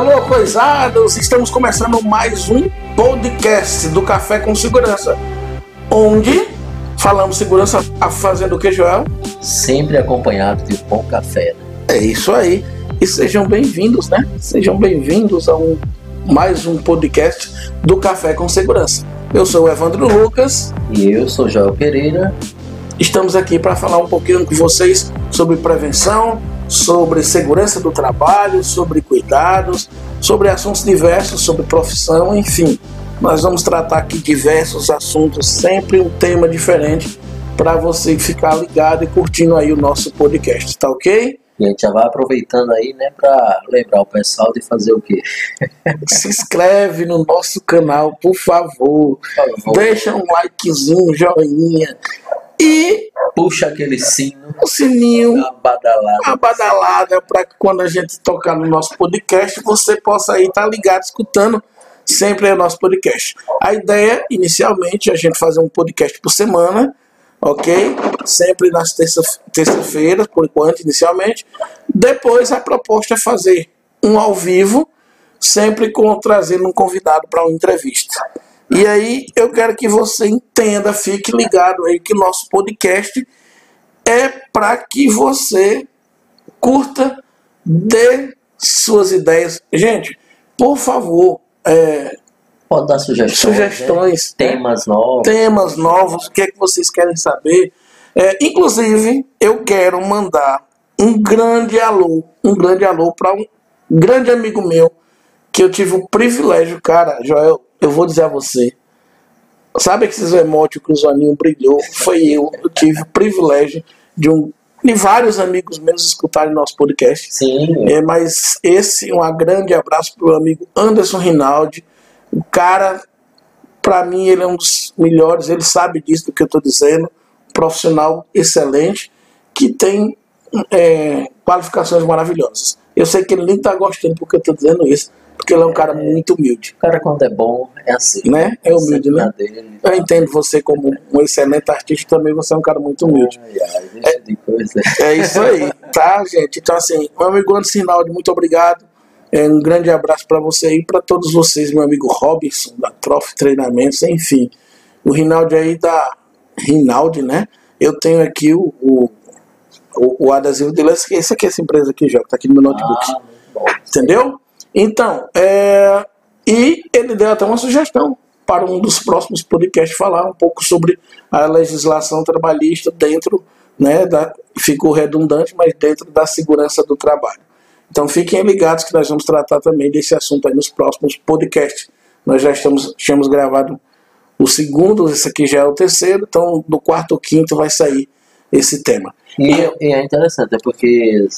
Alô, coisados! Estamos começando mais um podcast do Café com Segurança, onde falamos segurança fazendo o que, Joel? Sempre acompanhado de bom café. Né? É isso aí. E sejam bem-vindos, né? Sejam bem-vindos a um, mais um podcast do Café com Segurança. Eu sou o Evandro Lucas. E eu sou Joel Pereira. Estamos aqui para falar um pouquinho com vocês sobre prevenção, sobre segurança do trabalho, sobre cuidados, sobre assuntos diversos, sobre profissão, enfim. Nós vamos tratar aqui diversos assuntos, sempre um tema diferente para você ficar ligado e curtindo aí o nosso podcast, tá ok? E a gente já vai aproveitando aí, né, para lembrar o pessoal de fazer o quê? Se inscreve no nosso canal, por favor. Por favor. Deixa um likezinho, um joinha. E puxa aquele sino. O sininho. A badalada. A badalada para que quando a gente tocar no nosso podcast, você possa aí estar tá ligado, escutando sempre o nosso podcast. A ideia, inicialmente, é a gente fazer um podcast por semana, ok? Sempre nas terça-feiras, por enquanto, inicialmente. Depois, a proposta é fazer um ao vivo, sempre com trazendo um convidado para uma entrevista. E aí eu quero que você entenda, fique ligado aí que nosso podcast é para que você curta, dê suas ideias. Gente, por favor, é, pode dar sugestões, sugestões né? temas novos, temas novos, o que é que vocês querem saber. É, inclusive, eu quero mandar um grande alô, um grande alô para um grande amigo meu que eu tive o privilégio, cara, Joel, eu vou dizer a você. Sabe esses emotes que o Zoninho brilhou? Foi eu. Eu tive o privilégio de um de vários amigos meus escutarem nosso podcast. Sim. É, mas esse, um grande abraço para o amigo Anderson Rinaldi. O cara, para mim, ele é um dos melhores, ele sabe disso do que eu estou dizendo. profissional excelente, que tem é, qualificações maravilhosas. Eu sei que ele nem está gostando porque eu estou dizendo isso, porque ele é um cara muito humilde. O cara, quando é bom, é assim. Né? É humilde, né? Dele, eu entendo você como um excelente artista, também você é um cara muito humilde. É, é isso aí, tá, gente? Então, assim, meu amigo Anderson Sinaldi, muito obrigado. É, um grande abraço para você e para todos vocês, meu amigo Robson, da Trofe Treinamentos, enfim. O Rinaldi aí da Rinaldi, né? Eu tenho aqui o, o, o, adesivo dele. Esse aqui, essa empresa aqui, já, que tá aqui no meu notebook. Ah, Entendeu? Então, é, e ele deu até uma sugestão para um dos próximos podcasts falar um pouco sobre a legislação trabalhista dentro, né, da, ficou redundante, mas dentro da segurança do trabalho. Então fiquem ligados que nós vamos tratar também desse assunto aí nos próximos podcasts. Nós já estamos, tínhamos gravado o segundo, esse aqui já é o terceiro, então do quarto ou quinto vai sair esse tema. E, e é interessante, é porque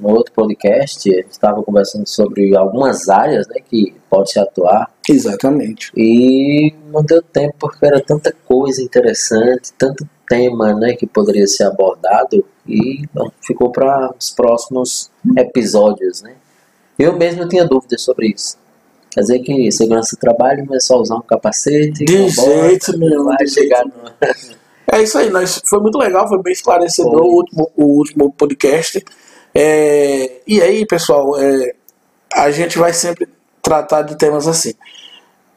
no outro podcast, a gente estava conversando sobre algumas áreas né, que pode se atuar. Exatamente. E não deu tempo porque era tanta coisa interessante, tanto tema né, que poderia ser abordado e ficou para os próximos episódios. Né? Eu mesmo tinha dúvidas sobre isso. Quer dizer que segurança do trabalho não é só usar um capacete. De jeito nenhum. Vai chegar no... É isso aí, nós, foi muito legal, foi bem esclarecedor o último, o último podcast. É, e aí, pessoal, é, a gente vai sempre tratar de temas assim.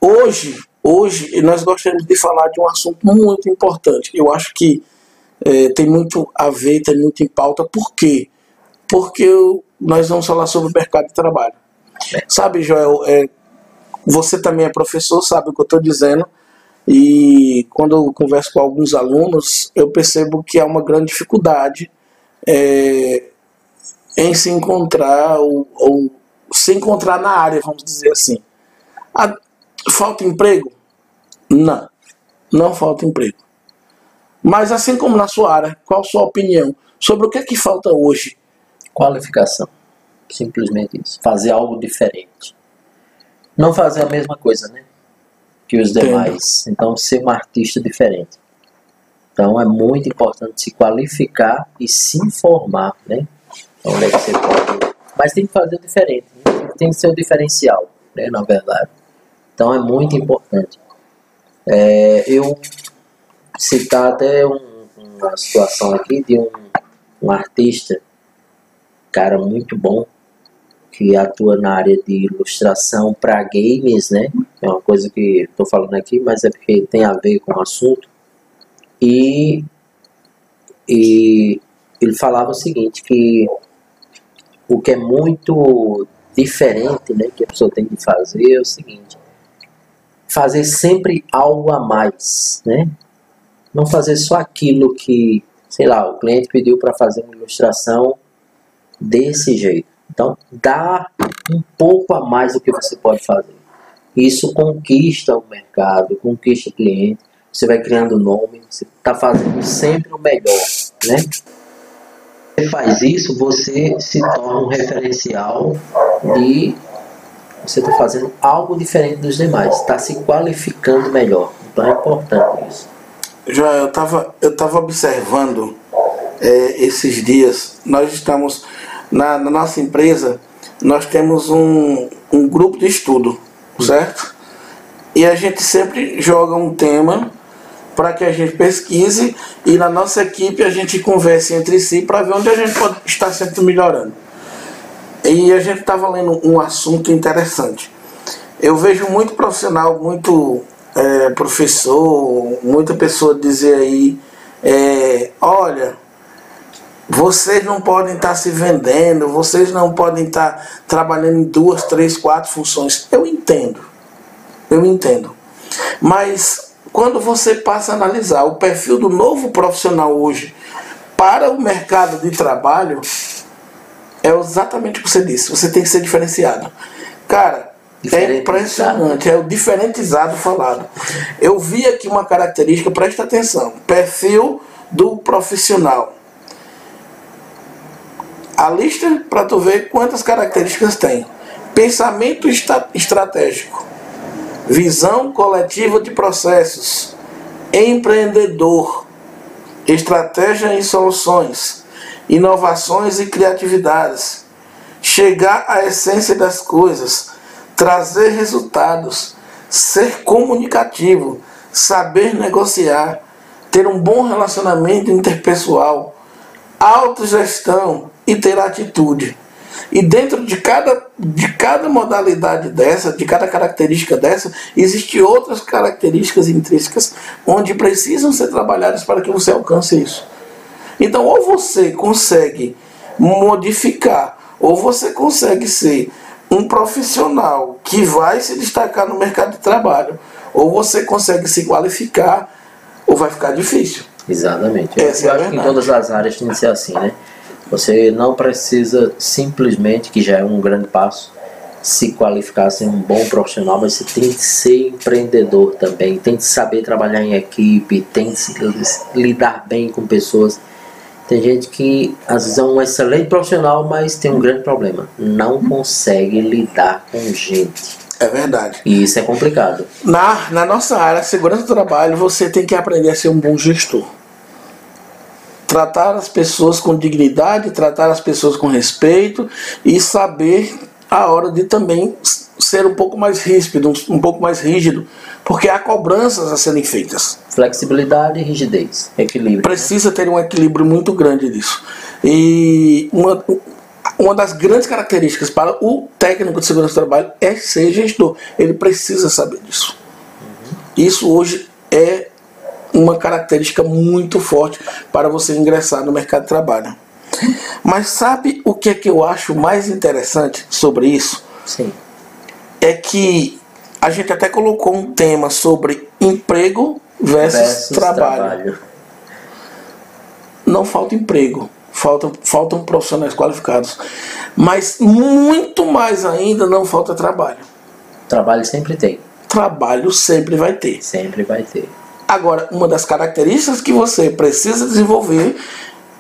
Hoje, hoje nós gostaríamos de falar de um assunto muito importante. Eu acho que é, tem muito a ver, tem muito em pauta. Por quê? Porque eu, nós vamos falar sobre o mercado de trabalho. Sabe, Joel, é, você também é professor, sabe o que eu estou dizendo. E quando eu converso com alguns alunos, eu percebo que há uma grande dificuldade é, em se encontrar ou, ou, se encontrar na área, vamos dizer assim. A, falta emprego? Não, não falta emprego. Mas assim como na sua área, qual a sua opinião sobre o que é que falta hoje? Qualificação. Simplesmente isso. Fazer algo diferente. Não fazer a mesma coisa, né? Que os demais. Entendo. Então, ser um artista diferente. Então, é muito importante se qualificar e se informar, né? onde é que você pode. Mas tem que fazer o diferente, né? tem que ser o diferencial, né, na verdade. Então é muito importante. É, eu citar até um, uma situação aqui de um, um artista, cara muito bom, que atua na área de ilustração para games, né? É uma coisa que estou falando aqui, mas é porque tem a ver com o assunto. E, e ele falava o seguinte, que o que é muito diferente, né, que a pessoa tem que fazer é o seguinte, fazer sempre algo a mais, né? Não fazer só aquilo que, sei lá, o cliente pediu para fazer uma ilustração desse jeito. Então, dá um pouco a mais do que você pode fazer. Isso conquista o mercado, conquista o cliente, você vai criando nome, você está fazendo sempre o melhor, né? Você faz isso, você se torna um referencial de você está fazendo algo diferente dos demais, está se qualificando melhor. Então é importante isso. Já eu estava eu tava observando é, esses dias, nós estamos na, na, nossa empresa, nós temos um, um grupo de estudo, certo? E a gente sempre joga um tema para que a gente pesquise e na nossa equipe a gente converse entre si para ver onde a gente pode estar sempre melhorando. E a gente estava lendo um assunto interessante. Eu vejo muito profissional, muito é, professor, muita pessoa dizer aí, é, olha, vocês não podem estar se vendendo, vocês não podem estar trabalhando em duas, três, quatro funções. Eu entendo, eu entendo. Mas quando você passa a analisar o perfil do novo profissional hoje para o mercado de trabalho, é exatamente o que você disse. Você tem que ser diferenciado. Cara, é impressionante. É o diferentizado falado. Eu vi aqui uma característica, presta atenção. Perfil do profissional. A lista para tu ver quantas características tem. Pensamento estratégico. Visão coletiva de processos. Empreendedor. Estratégia em soluções inovações e criatividades, chegar à essência das coisas, trazer resultados, ser comunicativo, saber negociar, ter um bom relacionamento interpessoal, autogestão e ter atitude. E dentro de cada, de cada modalidade dessa, de cada característica dessa, existem outras características intrínsecas onde precisam ser trabalhadas para que você alcance isso. Então, ou você consegue modificar, ou você consegue ser um profissional que vai se destacar no mercado de trabalho, ou você consegue se qualificar, ou vai ficar difícil. Exatamente. Essa Eu é acho que em todas as áreas tem que ser assim, né? Você não precisa simplesmente, que já é um grande passo, se qualificar, ser um bom profissional, mas você tem que ser empreendedor também, tem que saber trabalhar em equipe, tem que lidar bem com pessoas. Tem gente que às vezes é um excelente profissional, mas tem um grande problema. Não consegue lidar com gente. É verdade. E isso é complicado. Na, na nossa área, segurança do trabalho, você tem que aprender a ser um bom gestor. Tratar as pessoas com dignidade, tratar as pessoas com respeito e saber a hora de também ser um pouco mais ríspido, um pouco mais rígido, porque há cobranças a serem feitas. Flexibilidade e rigidez, equilíbrio. Né? Precisa né? ter um equilíbrio muito grande disso. E uma, uma das grandes características para o técnico de segurança do trabalho é ser gestor. Ele precisa saber disso. Uhum. Isso hoje é uma característica muito forte para você ingressar no mercado de trabalho. Mas sabe o que é que eu acho mais interessante sobre isso? Sim é que a gente até colocou um tema sobre emprego versus, versus trabalho. trabalho. Não falta emprego, faltam, faltam profissionais qualificados. Mas muito mais ainda não falta trabalho. Trabalho sempre tem. Trabalho sempre vai ter. Sempre vai ter. Agora, uma das características que você precisa desenvolver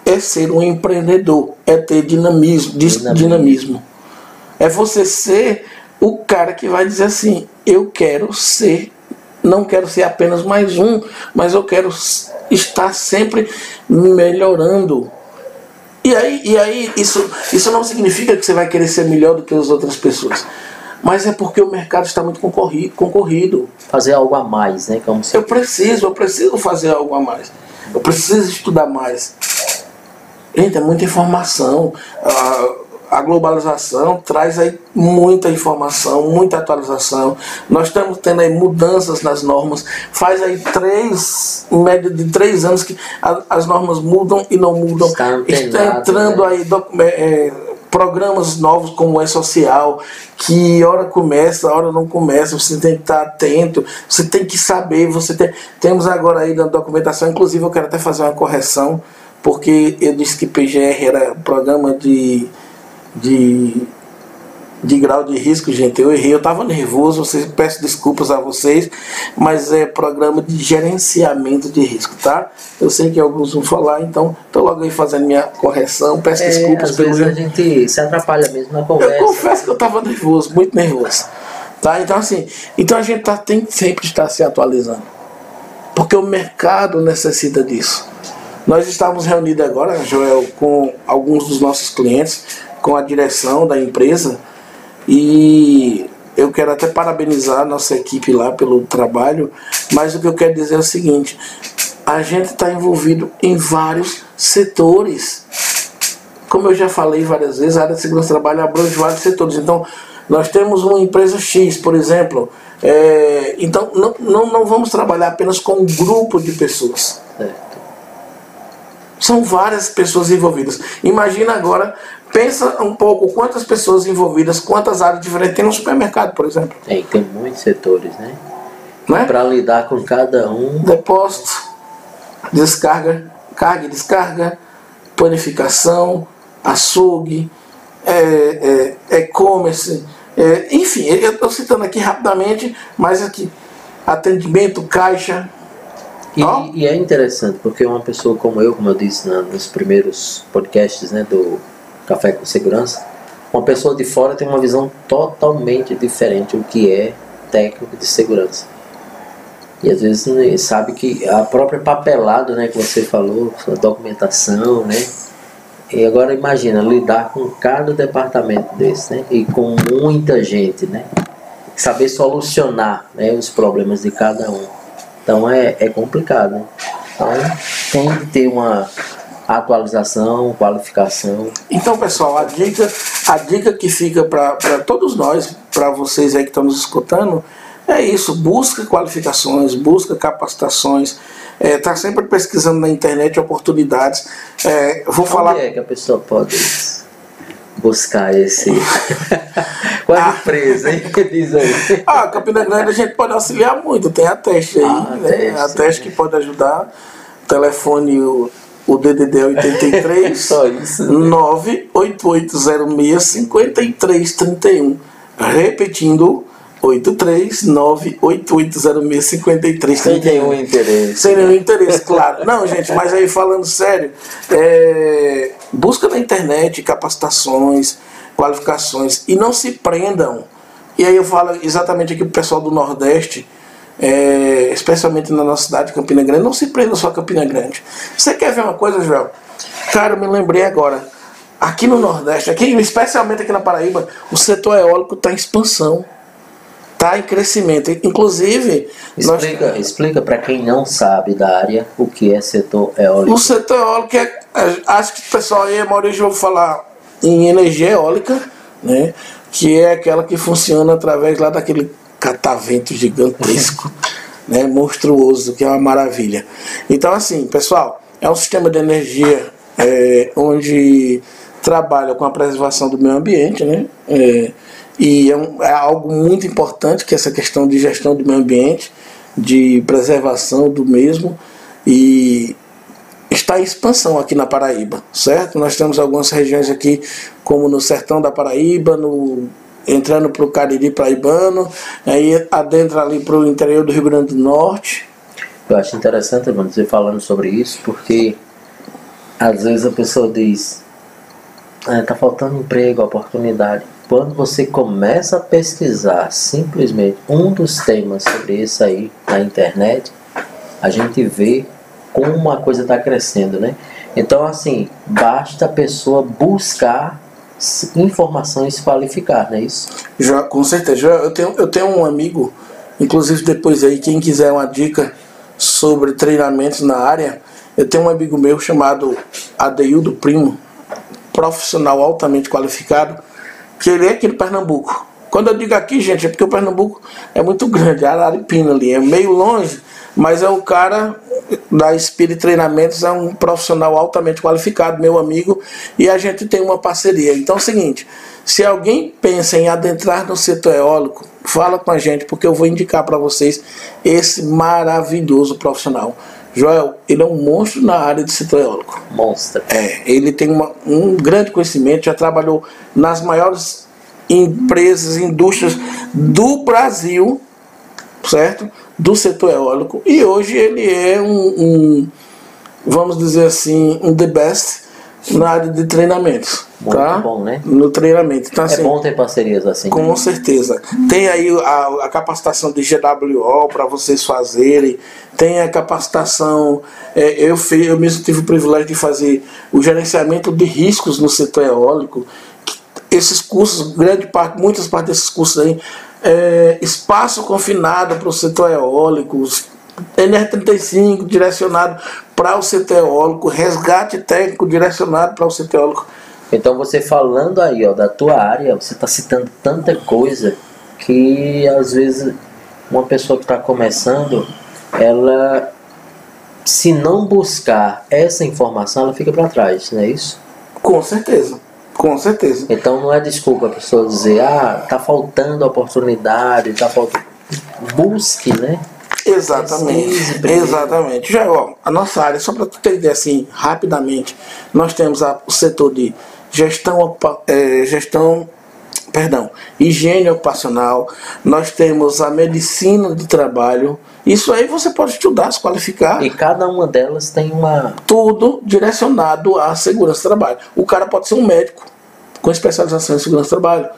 é ser um empreendedor, é ter dinamismo, dinamismo. dinamismo. É você ser o cara que vai dizer assim: eu quero ser, não quero ser apenas mais um, mas eu quero estar sempre melhorando. E aí, e aí isso, isso não significa que você vai querer ser melhor do que as outras pessoas. Mas é porque o mercado está muito concorrido. concorrido. Fazer algo a mais, né? Como se... Eu preciso, eu preciso fazer algo a mais. Eu preciso estudar mais. Gente, é muita informação. A globalização traz aí muita informação, muita atualização. Nós estamos tendo aí mudanças nas normas. Faz aí três, em média de três anos que a, as normas mudam e não mudam. Está, Está entrando né? aí é, programas novos como o E-Social, que hora começa, hora não começa, você tem que estar atento, você tem que saber, você tem, temos agora aí na documentação, inclusive eu quero até fazer uma correção, porque eu disse que PGR era programa de, de de grau de risco, gente. Eu errei, eu estava nervoso, vocês, peço desculpas a vocês, mas é programa de gerenciamento de risco, tá? Eu sei que alguns vão falar, então estou logo aí fazendo minha correção, peço é, desculpas. Às vezes a gente se atrapalha mesmo na conversa. Eu confesso que eu estava nervoso, muito nervoso. Tá? Então assim, então a gente tá, tem que sempre estar se atualizando. Porque o mercado necessita disso. Nós estávamos reunidos agora, Joel, com alguns dos nossos clientes, com a direção da empresa, e eu quero até parabenizar a nossa equipe lá pelo trabalho, mas o que eu quero dizer é o seguinte: a gente está envolvido em vários setores. Como eu já falei várias vezes, a área de segurança do trabalho abrange vários setores. Então, nós temos uma empresa X, por exemplo. É, então, não, não, não vamos trabalhar apenas com um grupo de pessoas. São várias pessoas envolvidas. Imagina agora pensa um pouco quantas pessoas envolvidas, quantas áreas diferentes tem no supermercado, por exemplo. Tem, tem muitos setores, né? né? Para lidar com cada um. Depósito, descarga, carga e descarga, planificação, açougue, é, é, e-commerce, é, enfim, eu estou citando aqui rapidamente, mas aqui, atendimento, caixa. E, oh. e, é interessante, porque uma pessoa como eu, como eu disse nos primeiros podcasts né, do, Café com Segurança, uma pessoa de fora tem uma visão totalmente diferente do que é técnico de segurança. E às vezes sabe que a própria papelada, né, que você falou, a documentação, né? E agora imagina lidar com cada departamento desse, né? E com muita gente, né? Saber solucionar né, os problemas de cada um. Então é, é complicado. Né? Então tem que ter uma, atualização, qualificação. Então, pessoal, a dica, a dica que fica para todos nós, para vocês aí que estão nos escutando, é isso, busca qualificações, busca capacitações, está é, sempre pesquisando na internet oportunidades. É, vou Onde falar. é que a pessoa pode buscar esse. Qual é a empresa, hein? Diz aí. Ah, Campina Grande a gente pode auxiliar muito, tem a teste aí, ah, né? Teste, a teste né? que pode ajudar. Telefone o DDD 83 Só isso. 98806 5331. Repetindo, 83 98806 5331. Sem nenhum interesse. Sem nenhum interesse, claro. Não, gente, mas aí falando sério, é, busca na internet capacitações, qualificações e não se prendam. E aí eu falo exatamente aqui pro pessoal do Nordeste é, especialmente na nossa cidade, Campina Grande, não se prenda só a Campina Grande. Você quer ver uma coisa, Joel? Cara, eu me lembrei agora. Aqui no Nordeste, aqui, especialmente aqui na Paraíba, o setor eólico está em expansão. Está em crescimento. Inclusive. Explica, nós... explica para quem não sabe da área o que é setor eólico. O setor eólico é. é acho que o pessoal aí, a maioria já ouviu falar em energia eólica, né? Que é aquela que funciona através lá daquele catavento gigantesco, né, monstruoso, que é uma maravilha. Então, assim, pessoal, é um sistema de energia é, onde trabalha com a preservação do meio ambiente, né? É, e é, um, é, algo muito importante que é essa questão de gestão do meio ambiente, de preservação do mesmo e está em expansão aqui na Paraíba, certo? Nós temos algumas regiões aqui, como no sertão da Paraíba, no entrando para o Cariri Paraibano, aí adentra ali para o interior do Rio Grande do Norte. Eu acho interessante, mano, você falando sobre isso, porque às vezes a pessoa diz, ah, tá faltando emprego, oportunidade. Quando você começa a pesquisar simplesmente um dos temas sobre isso aí na internet, a gente vê como a coisa está crescendo, né? Então, assim, basta a pessoa buscar informações qualificar, não é isso? Já, com certeza. Eu tenho, eu tenho um amigo, inclusive depois aí, quem quiser uma dica sobre treinamentos na área, eu tenho um amigo meu chamado Adeildo Primo, profissional altamente qualificado, que ele é aqui de Pernambuco. Quando eu digo aqui, gente, é porque o Pernambuco é muito grande, a Araripina ali, é meio longe, mas é o cara da Spirit Treinamentos, é um profissional altamente qualificado, meu amigo, e a gente tem uma parceria. Então é o seguinte, se alguém pensa em adentrar no setor eólico, fala com a gente, porque eu vou indicar para vocês esse maravilhoso profissional. Joel, ele é um monstro na área de setor eólico. Monstro. É, ele tem uma, um grande conhecimento, já trabalhou nas maiores empresas, indústrias do Brasil, certo? Do setor eólico. E hoje ele é um, um vamos dizer assim, um the best na área de treinamentos. Muito tá? bom, né? No treinamento. Então, É assim, bom ter parcerias assim. com certeza. Tem aí a, a capacitação de GWO para vocês fazerem. Tem a capacitação. é, eu, fiz, eu mesmo tive o privilégio de fazer o gerenciamento de riscos no setor eólico. Esses cursos, grande parte, muitas partes desses cursos aí, é, espaço confinado para o setor eólico, NR35 direcionado para o setor eólico, resgate técnico direcionado para o setor eólico. Então você falando aí ó, da tua área, você está citando tanta coisa que às vezes uma pessoa que está começando, ela se não buscar essa informação, ela fica para trás, não é isso? Com certeza, com certeza. Então não é desculpa a pessoa dizer, ah, tá faltando oportunidade, tá faltando. Busque, né? Exatamente, exatamente. Já, ó, a nossa área, só para tu ter ideia assim, rapidamente, nós temos a- o setor de gestão, eh, gestão, perdão, higiene ocupacional, nós temos a medicina do trabalho. Isso aí você pode estudar, se qualificar, E cada uma delas tem uma. tudo direcionado à segurança do trabalho. O cara pode ser um médico com especialização em segurança do trabalho,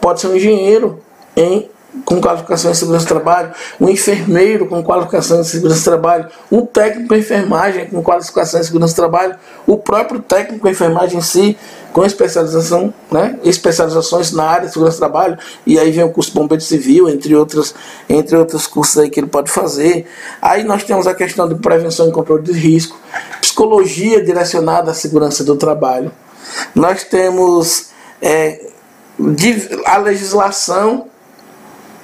pode ser um engenheiro em com qualificação em segurança do trabalho, um enfermeiro com qualificação em segurança do trabalho, um técnico em enfermagem com qualificação em segurança do trabalho, o próprio técnico em enfermagem em si com especialização, né, especializações na área de segurança do trabalho, e aí vem o curso bombeiro civil, entre outros, entre outros cursos aí que ele pode fazer. Aí nós temos a questão de prevenção e controle de risco, psicologia direcionada à segurança do trabalho. Nós temos é, a legislação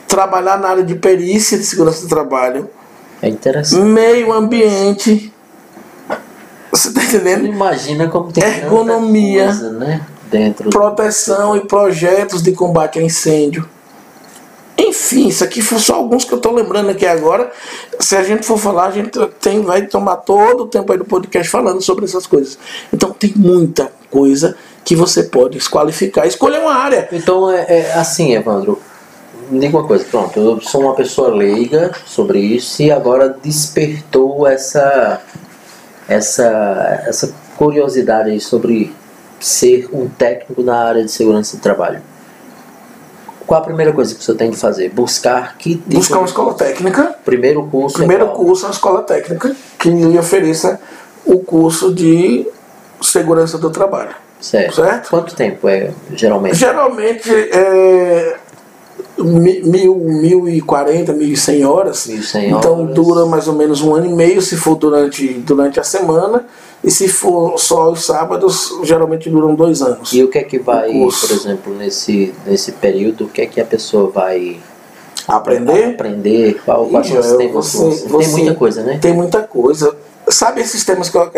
trabalhar na área de perícia de segurança do trabalho, É interessante. meio ambiente. Você está entendendo? Imagina como tem Ergonomia. coisa, né? Dentro. Proteção e projetos de combate a incêndio. Enfim, isso aqui foram só alguns que eu estou lembrando aqui agora. Se a gente for falar, a gente tem, vai tomar todo o tempo aí do podcast falando sobre essas coisas. Então tem muita coisa que você pode desqualificar. Escolha uma área. Então é, é assim, Evandro. Me diga uma coisa, pronto, eu sou uma pessoa leiga sobre isso e agora despertou essa essa essa curiosidade aí sobre ser um técnico na área de segurança do trabalho. Qual a primeira coisa que você tem que fazer? Buscar que tipo Buscar uma escola técnica. primeiro curso. é Primeiro qual? curso é uma escola técnica que lhe ofereça o curso de segurança do trabalho. Certo. certo? Quanto tempo é geralmente? Geralmente é mil, mil e quarenta, mil e cem horas. 1.100 Então dura mais ou menos um ano e meio se for durante, durante a semana. E se for só os sábados, geralmente duram dois anos. E o que é que vai, por exemplo, nesse, nesse período, o que é que a pessoa vai Aprender? aprender? Qual, quais são os temas? você-? Tem muita coisa, né? Tem muita coisa. Sabe esses temas que eu,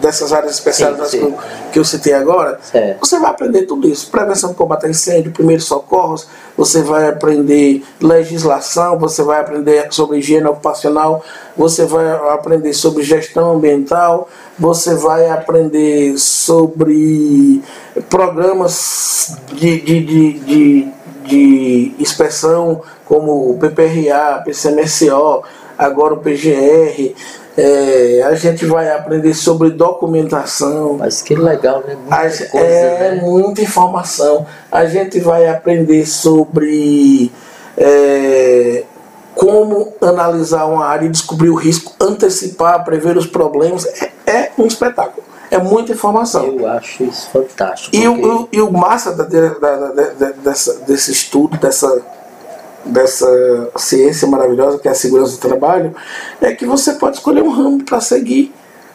dessas áreas especializadas Sim, que, sim. eu, que eu citei agora? Certo. Você vai aprender tudo isso. Prevenção de combate a incêndio, primeiros socorros, você vai aprender legislação, você vai aprender sobre higiene ocupacional, você vai aprender sobre gestão ambiental, você vai aprender sobre programas de, de, de, de, de inspeção como o PPRA, PCMSO, agora o PGR. É, a gente vai aprender sobre documentação, Mas que legal, né? Muita a coisa, é né? muita informação. A gente vai aprender sobre é, como analisar uma área e descobrir o risco, antecipar, prever os problemas. É, é um espetáculo. É muita informação. Eu acho isso fantástico. E o, porque- o- e o massa da- da- da- dessa- desse estudo, dessa, dessa ciência maravilhosa que é a segurança do trabalho, é que você pode escolher um ramo para seguir.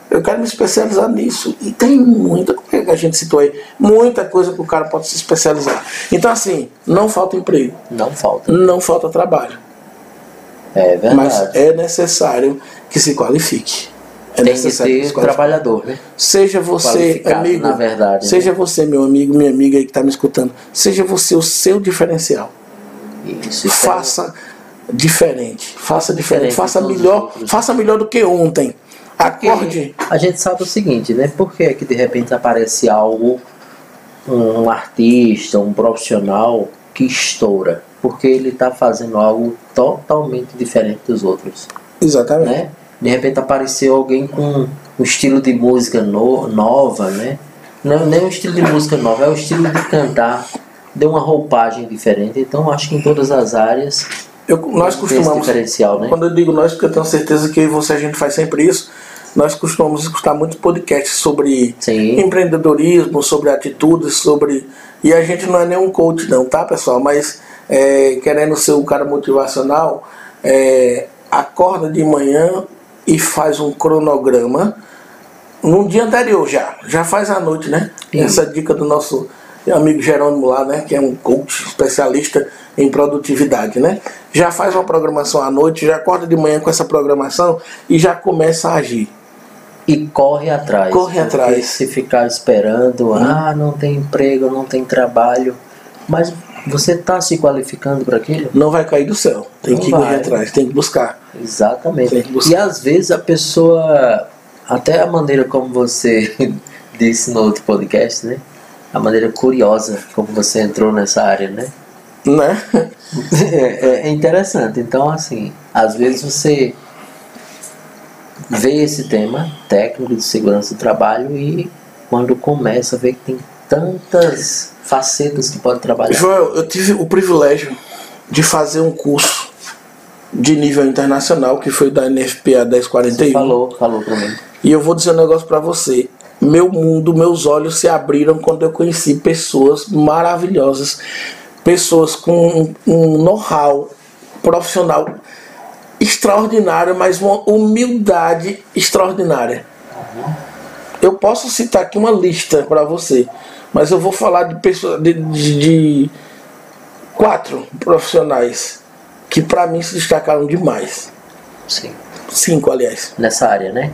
eu quero me especializar nisso. E tem muita coisa que a gente citou aí, muita coisa que o cara pode se especializar. Então, assim, não falta emprego. Não falta. Não falta trabalho. É verdade. Mas é necessário que se qualifique. É Tem que ter trabalhador, né? Seja você, amigo, verdade, né? seja né? você, meu amigo, minha amiga aí que está me escutando, seja você o seu diferencial. Isso, faça é... diferente, faça diferente, faça melhor, faça melhor do que ontem. Acorde. A gente sabe o seguinte, né? Por que, é que de repente aparece algo, um artista, um profissional que estoura? Porque ele está fazendo algo totalmente diferente dos outros. Exatamente. Né? De repente apareceu alguém com um estilo de música no, nova, né? Não nem um estilo de música nova, é o estilo de cantar. Deu uma roupagem diferente. Então acho que em todas as áreas eu, nós costumamos, diferencial, né? quando eu digo nós, porque eu tenho certeza que você a gente faz sempre isso, nós costumamos escutar muitos podcasts sobre Sim. empreendedorismo, sobre atitudes, sobre. E a gente não é nenhum coach, não, tá, pessoal? Mas é, querendo ser um cara motivacional, é, acorda de manhã e faz um cronograma no dia anterior já. Já faz à noite, né? Sim. Essa dica do nosso amigo Jerônimo lá, né? Que é um coach especialista em produtividade, né? Já faz uma programação à noite, já acorda de manhã com essa programação e já começa a agir. E corre atrás. Corre atrás. Se ficar esperando, hum. ah, não tem emprego, não tem trabalho. Mas você está se qualificando para aquilo? Não vai cair do céu. Tem não que vai. correr atrás, tem que buscar. Exatamente. Que buscar. E às vezes a pessoa, até a maneira como você disse no outro podcast, né? A maneira curiosa como você entrou nessa área, né? Né? É, é interessante. Então, assim, às vezes você vê esse tema técnico de segurança do trabalho e quando começa a ver que tem tantas facetas que pode trabalhar. Joel, eu tive o privilégio de fazer um curso de nível internacional que foi da NFPA 1041. Você falou, falou para mim. E eu vou dizer um negócio para você. Meu mundo, meus olhos se abriram quando eu conheci pessoas maravilhosas, pessoas com um know-how profissional extraordinário, mas uma humildade extraordinária. Eu posso citar aqui uma lista para você, mas eu vou falar de pessoas de, de, de quatro profissionais que para mim se destacaram demais. Sim. Cinco, aliás. Nessa área, né?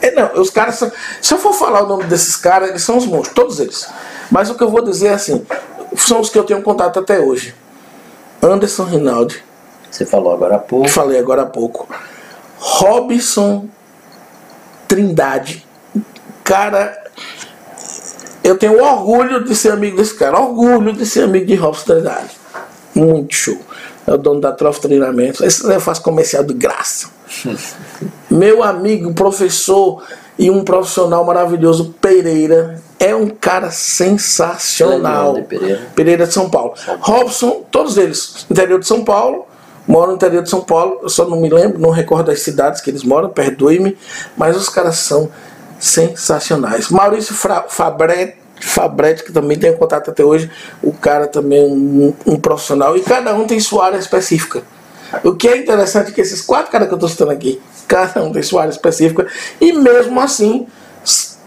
É, não, os caras são, Se eu for falar o nome desses caras, eles são os monstros, todos eles. Mas o que eu vou dizer é assim: são os que eu tenho contato até hoje. Anderson Rinaldi, você falou agora há pouco. Falei agora há pouco. Robson Trindade. Cara, eu tenho orgulho de ser amigo desse cara. Orgulho de ser amigo de Robson Trindade. Muito show. É o dono da Trofa Treinamento. Esse eu faço comercial de graça. Meu amigo, professor e um profissional maravilhoso, Pereira. É um cara sensacional. Pereira. Pereira de São Paulo. São Paulo. Robson, todos eles, interior de São Paulo Moro no interior de São Paulo, eu só não me lembro, não recordo as cidades que eles moram, perdoe-me, mas os caras são sensacionais. Maurício Fabretti, Fabretti, que também tem contato até hoje, o cara também é um, um, profissional, e cada um tem sua área específica. O que é interessante é que esses quatro caras que eu estou citando aqui, cada um tem sua área específica, e mesmo assim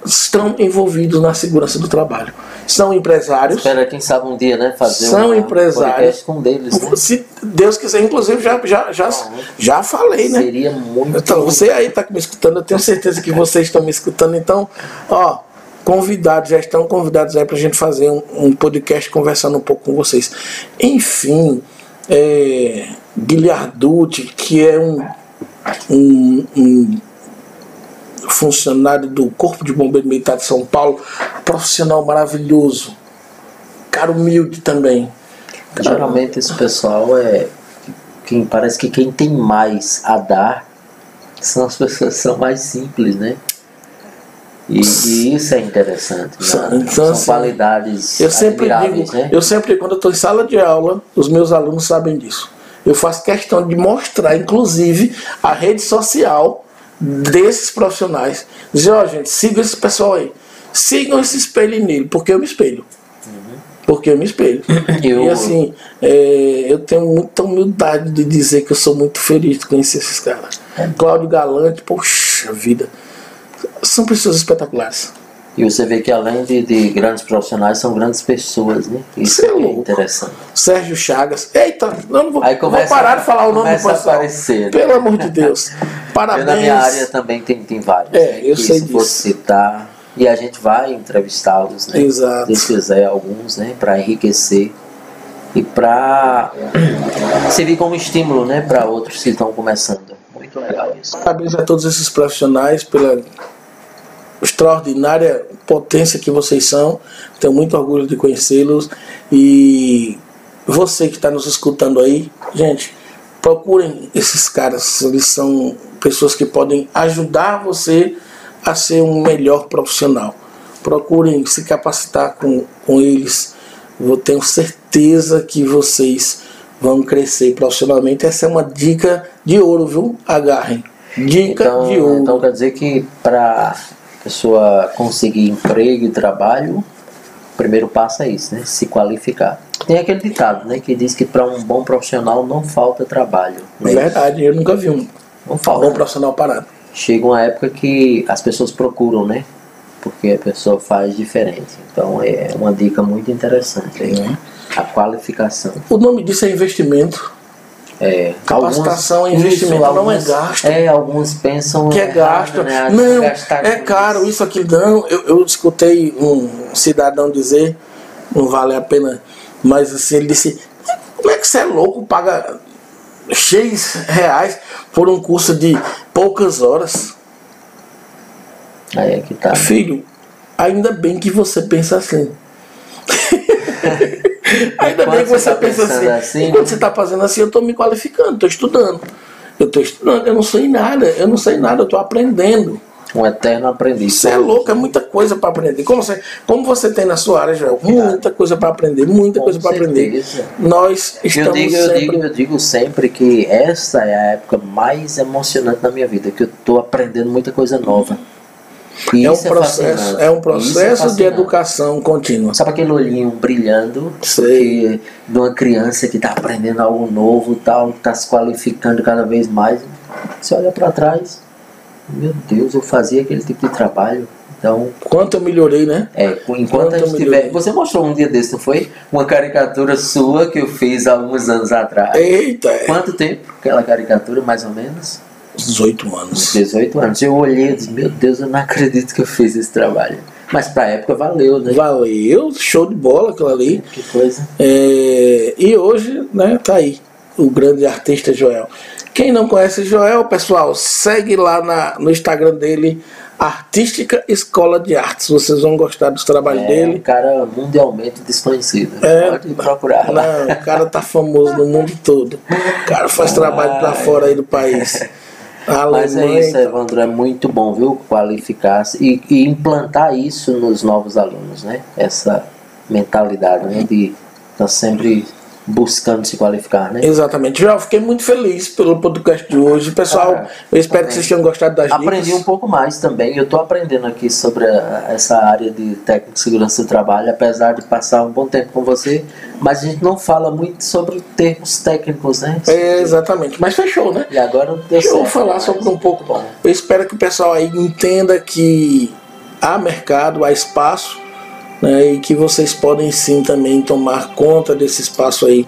estão envolvidos na segurança do trabalho. São empresários. Espera, quem sabe um dia, né? Fazer são empresários. com deles. Né? Se Deus quiser, inclusive, já, já, já, já falei, né? Seria muito. Então, você aí está me escutando, eu tenho certeza que vocês estão me escutando. Então, ó, convidados, já estão convidados aí para a gente fazer um, um, podcast conversando um pouco com vocês. Enfim, é, Guilherducci, que é um, um, um funcionário do Corpo de Bombeiro Militar de São Paulo, profissional maravilhoso, cara humilde também. Geralmente esse pessoal é quem parece que quem tem mais a dar são as pessoas que são mais simples, né? E, e isso é interessante. Né? Então, são assim, qualidades eu sempre digo, né? Eu sempre, quando estou em sala de aula, os meus alunos sabem disso. Eu faço questão de mostrar, inclusive, a rede social desses profissionais. Dizer, ó, oh, gente, sigam esse pessoal aí. Sigam esse espelho nele, porque eu me espelho. Uhum. Porque eu me espelho. Eu... E assim, é, eu tenho muita humildade de dizer que eu sou muito feliz de conhecer esses caras. É. Cláudio Galante, poxa vida. são pessoas espetaculares. E você vê que além de, de grandes profissionais, são grandes pessoas, né? Isso é, é interessante. Sérgio Chagas. Eita, não vou, Aí começa, vou parar de falar o nome do pessoal. aparecer. Né? Pelo amor de Deus. Parabéns. na minha área também tem, tem vários. É, né? eu que, sei se disso. citar, e a gente vai entrevistá-los, né? Exato. Se quiser alguns, né? Para enriquecer e para servir como estímulo, né? Para outros que estão começando. Muito legal isso. Parabéns a todos esses profissionais pela extraordinária potência que vocês são. Tenho muito orgulho de conhecê-los. E você que está nos escutando aí, gente, procurem esses caras. Eles são pessoas que podem ajudar você a ser um melhor profissional. Procurem se capacitar com, com eles. Eu tenho certeza que vocês vão crescer profissionalmente. Essa é uma dica de ouro, viu? Agarrem. Dica então, de ouro. Então quer dizer que para pessoa conseguir emprego e trabalho, o primeiro passo é isso, né? Se qualificar. Tem aquele ditado, né? Que diz que para um bom profissional não falta trabalho. Né? Verdade, eu nunca vi um não falta. bom profissional parado. Chega uma época que as pessoas procuram, né? Porque a pessoa faz diferente. Então é uma dica muito interessante aí, né? A qualificação. O nome disso é investimento. É, Capacitação alguns, e investimento isso, não alguns, é gasto. É, alguns pensam que é gasto. Né? Não, é caro, isso aqui não. Eu, eu escutei um cidadão dizer, não vale a pena, mas assim, ele disse, como é que você é louco, paga X reais por um curso de poucas horas? Aí é que tá. Filho, ainda bem que você pensa assim. Ainda bem que você, tá pensa assim. assim enquanto você está fazendo assim, eu estou me qualificando, estou estudando. Eu estou estudando, eu não sei nada, eu não sei nada, eu estou aprendendo. Um eterno aprendiz. Você é louco, é muita coisa para aprender. Como você, como você tem na sua área, Joel, muita coisa para aprender, muita Com coisa para aprender. Nós estamos eu digo, sempre... Eu digo, eu digo sempre que essa é a época mais emocionante da minha vida, que eu estou aprendendo muita coisa nova. É um, processo, é, é um processo é de educação contínua. Sabe aquele olhinho brilhando Sei. de uma criança que está aprendendo algo novo, tal, está se qualificando cada vez mais. Você olha para trás, meu Deus, eu fazia aquele tipo de trabalho. Então, quanto eu melhorei, né? É, enquanto quanto a gente tiver. Você mostrou um dia desse, não foi? Uma caricatura sua que eu fiz há alguns anos atrás. Eita! É. Quanto tempo aquela caricatura, mais ou menos? 18 anos. 18 anos. Eu olhei e disse, meu Deus, eu não acredito que eu fiz esse trabalho. Mas pra época valeu, né? Valeu, show de bola aquilo ali. Que coisa. É, e hoje, né, tá aí, o grande artista Joel. Quem não conhece Joel, pessoal, segue lá na, no Instagram dele, Artística Escola de Artes. Vocês vão gostar dos trabalhos é, dele. Um cara mundialmente desconhecido. É, Pode procurar lá. Não, o cara tá famoso no mundo todo. O cara faz trabalho para fora aí do país. Mas é isso, Evandro, é muito bom, viu? Qualificar-se e, e, implantar isso nos novos alunos, né? Essa mentalidade, né? De estar tá sempre buscando se qualificar, né? Exatamente. Já fiquei muito feliz pelo podcast de hoje. Pessoal, ah, eu espero também. que vocês tenham gostado das Aprendi dicas. Um pouco mais também. Eu estou aprendendo aqui sobre a, essa área de técnico de segurança do trabalho, apesar de passar um bom tempo com você, mas a gente não fala muito sobre termos técnicos, né? É, exatamente. Mas fechou, né? E agora eu falar sobre um pouco. Bom. Eu espero que o pessoal aí entenda que há mercado, há espaço né, e que vocês podem sim também tomar conta desse espaço aí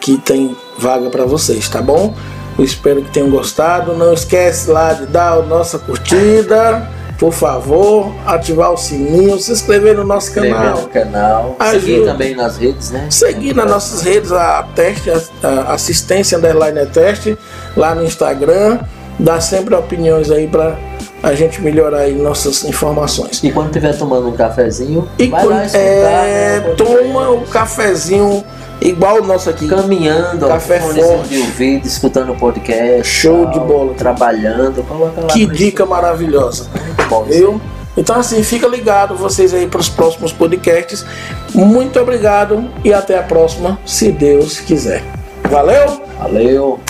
que tem vaga para vocês, tá bom? Eu espero que tenham gostado. Não esquece lá de dar a nossa curtida, por favor, ativar o sininho, se inscrever no nosso canal. no canal. Ajuda. Seguir também nas redes, né? Seguir nas nossas redes a teste, a, a assistência underline teste lá no Instagram. Dá sempre opiniões aí para a gente melhorar aí nossas informações. E quando estiver tomando um cafezinho, e vai quando, lá escutar, é, né, toma o um cafezinho igual o nosso aqui. Caminhando, café forte. de ouvido, escutando podcast. Show tal, de bola. Trabalhando, coloca lá. Que dica maravilhosa. Muito bom. Viu? Então assim, fica ligado vocês aí para os próximos podcasts. Muito obrigado e até a próxima, se Deus quiser. Valeu? Valeu.